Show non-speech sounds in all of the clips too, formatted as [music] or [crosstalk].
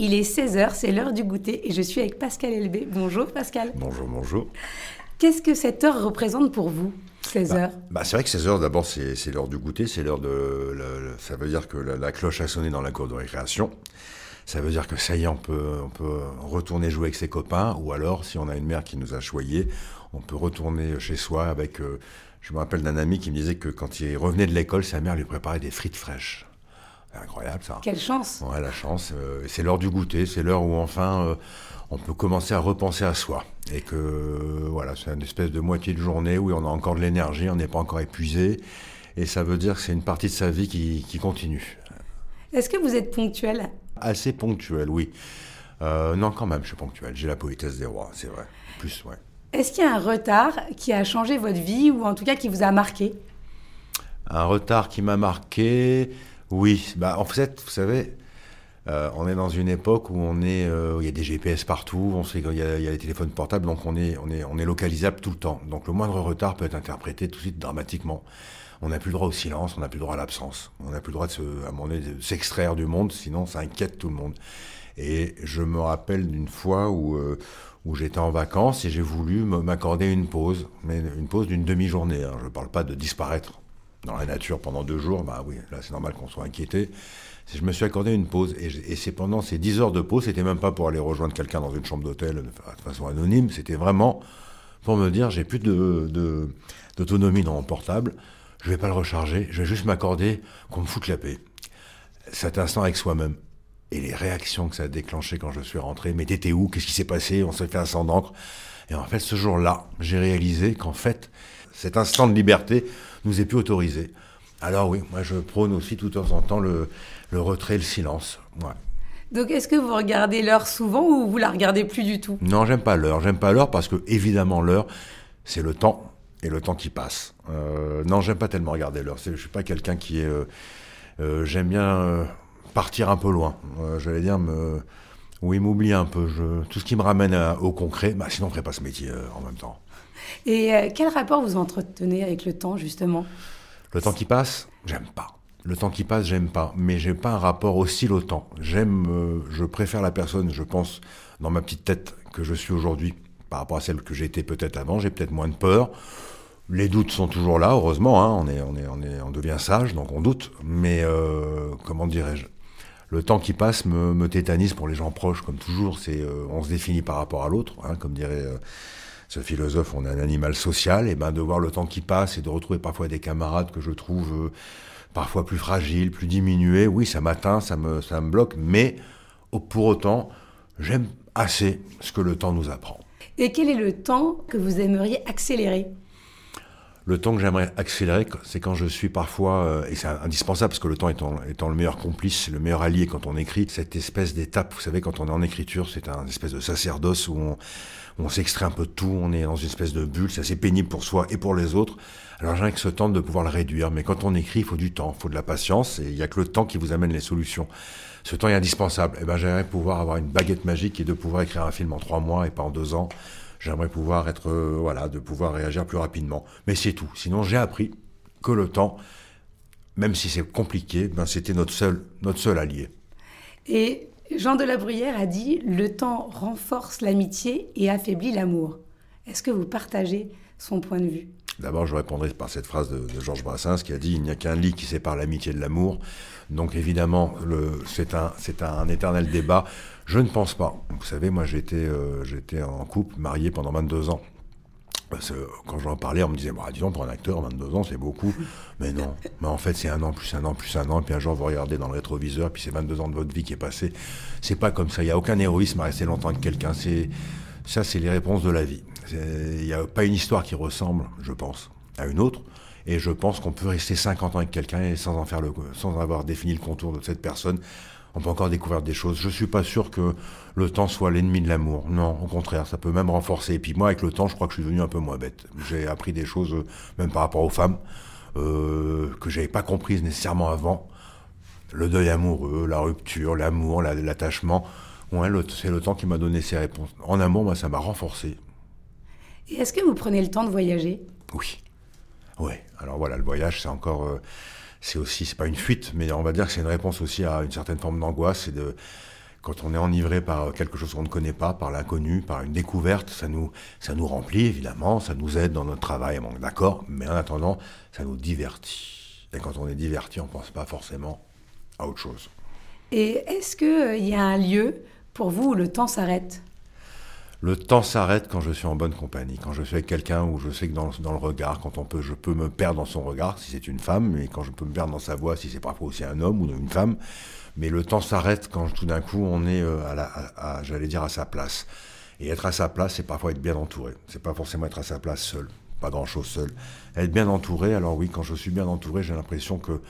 Il est 16h, c'est l'heure du goûter et je suis avec Pascal Elbé. Bonjour Pascal. Bonjour, bonjour. Qu'est-ce que cette heure représente pour vous 16 heures bah, C'est vrai que 16 heures, d'abord, c'est l'heure du goûter, c'est l'heure de. ça veut dire que la, cloche a sonné dans la cour de récréation. Ça veut dire que ça y est, on peut, on peut retourner jouer avec ses copains, ou alors, si on a une mère qui nous a choyé, on peut retourner chez soi avec. Euh, je me rappelle d'un ami qui me disait que quand il revenait de l'école, sa mère lui préparait des frites fraîches. Incroyable ça. Quelle chance. Ouais, la chance. Euh, c'est l'heure du goûter, c'est l'heure où enfin euh, on peut commencer à repenser à soi. Et que voilà, c'est une espèce de moitié de journée où on a encore de l'énergie, on n'est pas encore épuisé. Et ça veut dire que c'est une partie de sa vie qui, qui continue. Est-ce que vous êtes ponctuel? Assez ponctuel, oui. Euh, non, quand même, je suis ponctuel. J'ai la politesse des rois, c'est vrai. Plus, ouais. Est-ce qu'il y a un retard qui a changé votre vie ou en tout cas qui vous a marqué? Un retard qui m'a marqué. Oui, bah, en fait, vous savez, euh, on est dans une époque où on est, euh, il y a des GPS partout, on sait qu'il y, a les téléphones portables, donc on est, on est, localisable tout le temps. Donc le moindre retard peut être interprété tout de suite dramatiquement. On n'a plus le droit au silence, on n'a plus le droit à l'absence. On n'a plus le droit de, se, à mon de s'extraire du monde, sinon ça inquiète tout le monde. Et je me rappelle d'une fois où, euh, j'étais en vacances et j'ai voulu m'accorder une pause, mais une pause d'une demi-journée. Hein. Je ne parle pas de disparaître dans la nature pendant deux jours, bah oui, là c'est normal qu'on soit inquiété. Je me suis accordé une pause et, c'est pendant ces dix heures de pause, c'était même pas pour aller rejoindre quelqu'un dans une chambre d'hôtel de façon anonyme, c'était vraiment pour me dire j'ai plus d'autonomie dans mon portable, je vais pas le recharger, je vais juste m'accorder qu'on me foute la paix. Cet instant avec soi-même. Et les réactions que ça a déclenché quand je suis rentré, mais t'étais où Qu'est-ce qui s'est passé On s'est fait un sang d'encre. Et en fait, ce jour-là, j'ai réalisé qu'en fait, cet instant de liberté nous est plus autorisé. Alors oui, moi je prône aussi tout de temps en temps le, retrait et le silence. Donc est-ce que vous regardez l'heure souvent ou vous la regardez plus du tout? Non, j'aime pas l'heure. J'aime pas l'heure parce que évidemment l'heure, c'est le temps et le temps qui passe. Euh, non, j'aime pas tellement regarder l'heure. Je suis pas quelqu'un qui est. Euh, euh, j'aime bien partir un peu loin. J'allais dire me. Oui, m'oublier un peu. Je, tout ce qui me ramène au concret, bah, sinon on ferait pas ce métier en même temps. Et euh, quel rapport vous entretenez avec le temps, justement? Le temps qui passe, j'aime pas. Le temps qui passe, j'aime pas. Mais j'ai pas un rapport hostile au temps. J'aime, euh, je préfère la personne, je pense, dans ma petite tête, que je suis aujourd'hui, par rapport à celle que j'étais peut-être avant. J'ai peut-être moins de peur. Les doutes sont toujours là, heureusement. Hein. On, est, on, est, on, est, on devient sage, donc on doute. Mais euh, comment dirais-je? Le temps qui passe me, tétanise pour les gens proches, comme toujours. C'est, on se définit par rapport à l'autre, hein, comme dirait ce philosophe, on est un animal social, et ben de voir le temps qui passe et de retrouver parfois des camarades que je trouve euh, parfois plus fragiles, plus diminués, oui, ça m'atteint, ça me, ça me bloque, mais pour autant, j'aime assez ce que le temps nous apprend. Et quel est le temps que vous aimeriez accélérer? Le temps que j'aimerais accélérer, c'est quand je suis parfois, euh, et c'est indispensable parce que le temps étant, étant le meilleur complice, le meilleur allié quand on écrit, cette espèce d'étape, vous savez, quand on est en écriture, c'est un espèce de sacerdoce où on, on s'extrait un peu de tout, on est dans une espèce de bulle, c'est assez pénible pour soi et pour les autres. Alors j'ai que ce temps de pouvoir le réduire, mais quand on écrit, il faut du temps, il faut de la patience, et il n'y a que le temps qui vous amène les solutions. Ce temps est indispensable. Et eh ben j'aimerais pouvoir avoir une baguette magique et de pouvoir écrire un film en trois mois et pas en deux ans. J'aimerais pouvoir être, euh, voilà, de pouvoir réagir plus rapidement. Mais c'est tout. Sinon, j'ai appris que le temps, même si c'est compliqué, ben, c'était notre seul, notre seul allié. Et Jean de la Bruyère a dit Le temps renforce l'amitié et affaiblit l'amour. Est-ce que vous partagez son point de vue? D'abord, je répondrai par cette phrase de, Georges Brassens qui a dit Il n'y a qu'un lit qui sépare l'amitié de l'amour. Donc, évidemment, c'est un, un, éternel débat. Je ne pense pas. Vous savez, moi, j'étais euh, en couple, marié pendant 22 ans. Parce que quand j'en parlais, on me disait, bah, disons, pour un acteur, 22 ans, c'est beaucoup. Mais non. Mais en fait, c'est un an, plus un an, plus un an. Puis un jour, vous regardez dans le rétroviseur, puis c'est 22 ans de votre vie qui est passé. C'est pas comme ça. Il n'y a aucun héroïsme à rester longtemps avec quelqu'un. Ça, c'est les réponses de la vie. Il n'y a pas une histoire qui ressemble, je pense, à une autre. Et je pense qu'on peut rester 50 ans avec quelqu'un sans en sans avoir défini le contour de cette personne on peut encore découvrir des choses. Je suis pas sûr que le temps soit l'ennemi de l'amour. Non, au contraire, ça peut même renforcer. Et puis moi, avec le temps, je crois que je suis devenu un peu moins bête. J'ai appris des choses, euh, même par rapport aux femmes, euh, que j'avais pas comprises nécessairement avant. Le deuil amoureux, la rupture, l'amour, l'attachement. Ouais, c'est le temps qui m'a donné ces réponses. En amour, moi, ça m'a renforcé. Et est-ce que vous prenez le temps de voyager? Oui. Oui. Alors voilà, le voyage, c'est encore. Euh, c'est aussi, c'est pas une fuite, mais on va dire que c'est une réponse aussi à une certaine forme d'angoisse et de quand on est enivré par quelque chose qu'on ne connaît pas, par l'inconnu, par une découverte, ça nous, ça nous remplit évidemment, ça nous aide dans notre travail, d'accord, mais en attendant, ça nous divertit. Et quand on est diverti, on ne pense pas forcément à autre chose. Et est-ce qu'il y a un lieu pour vous où le temps s'arrête? Le temps s'arrête quand je suis en bonne compagnie, quand je suis avec quelqu'un où je sais que dans, le regard, quand on peut, je peux me perdre dans son regard si c'est une femme, et quand je peux me perdre dans sa voix si c'est parfois aussi un homme ou une femme. Mais le temps s'arrête quand tout d'un coup on est euh, à, j'allais dire à sa place. Et être à sa place, c'est parfois être bien entouré. C'est pas forcément être à sa place seul, pas grand chose seul. Être bien entouré. Alors oui, quand je suis bien entouré, j'ai l'impression que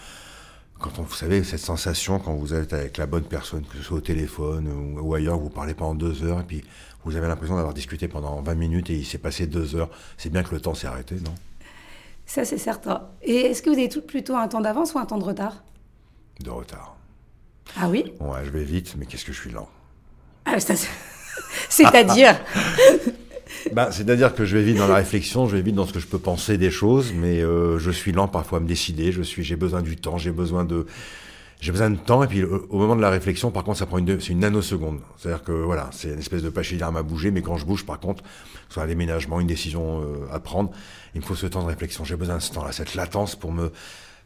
quand on, vous savez, cette sensation quand vous êtes avec la bonne personne, que ce soit au téléphone ou, ailleurs, vous parlez pendant deux heures, et puis vous avez l'impression d'avoir discuté pendant 20 minutes et il s'est passé deux heures, c'est bien que le temps s'est arrêté, non? Ça, c'est certain. Et est-ce que vous avez tout plutôt un temps d'avance ou un temps de retard? De retard. Ah oui? Ouais, je vais vite, mais qu'est-ce que je suis lent? Ah, [laughs] c'est-à-dire? [laughs] bah, C'est-à-dire que je vais vite dans la réflexion, je vais vite dans ce que je peux penser des choses, mais euh, je suis lent parfois à me décider. Je suis, j'ai besoin du temps, j'ai besoin de, j'ai besoin de temps. Et puis au moment de la réflexion, par contre, ça prend une, c'est une nanoseconde. C'est-à-dire que voilà, c'est une espèce de pachyderme à bouger, mais quand je bouge, par contre, soit un déménagement, une décision euh, à prendre, il me faut ce temps de réflexion. J'ai besoin de ce temps-là, cette latence pour me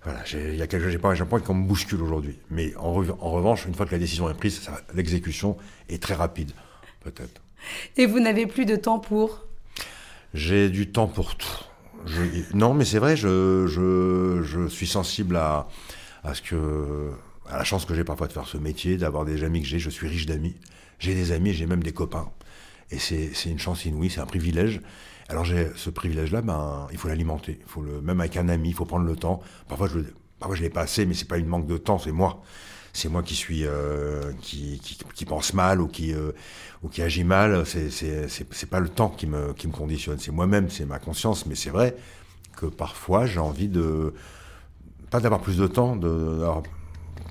voilà, il y a quelque chose, j'ai pas, j'ai pas qu'on me bouscule aujourd'hui. Mais en, revanche, une fois que la décision est prise, l'exécution est très rapide, peut-être. [laughs] Et vous n'avez plus de temps pour? J'ai du temps pour tout. non, mais c'est vrai, je, je, je, suis sensible à, à ce que, à la chance que j'ai parfois de faire ce métier, d'avoir des amis que j'ai. Je suis riche d'amis. J'ai des amis, j'ai même des copains. Et c'est une chance inouïe, c'est un privilège. Alors j'ai ce privilège-là, ben, il faut l'alimenter. Il faut le, même avec un ami, il faut prendre le temps. Parfois je, parfois je l'ai pas assez, mais c'est pas une manque de temps, c'est moi. C'est moi qui suis, euh, qui, pense mal ou qui, euh, mal. C'est, pas le temps qui me, conditionne. C'est moi-même, c'est ma conscience. Mais c'est vrai que parfois j'ai envie de, pas d'avoir plus de temps, de,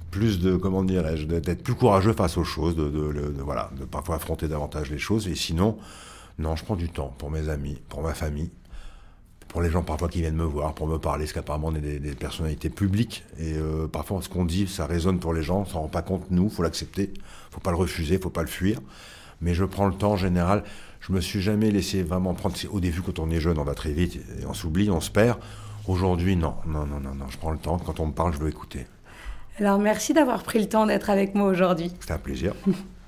plus de, comment dirais-je, d'être plus courageux face aux choses, de, voilà, de parfois affronter davantage les choses. Et sinon, non, je prends du temps pour mes amis, pour ma famille, pour les gens parfois qui viennent me voir, pour me parler, parce qu'apparemment on est des, personnalités publiques, et euh, parfois ce qu'on dit, ça résonne pour les gens, on s'en rend pas compte, nous, faut l'accepter, faut pas le refuser, faut pas le fuir, mais je prends le temps en général, je me suis jamais laissé vraiment prendre, au début quand on est jeune, on va très vite, et on s'oublie, on se perd, aujourd'hui non, non, non, non, non, je prends le temps, quand on me parle, je veux écouter. Alors merci d'avoir pris le temps d'être avec moi aujourd'hui. C'était un plaisir. [laughs]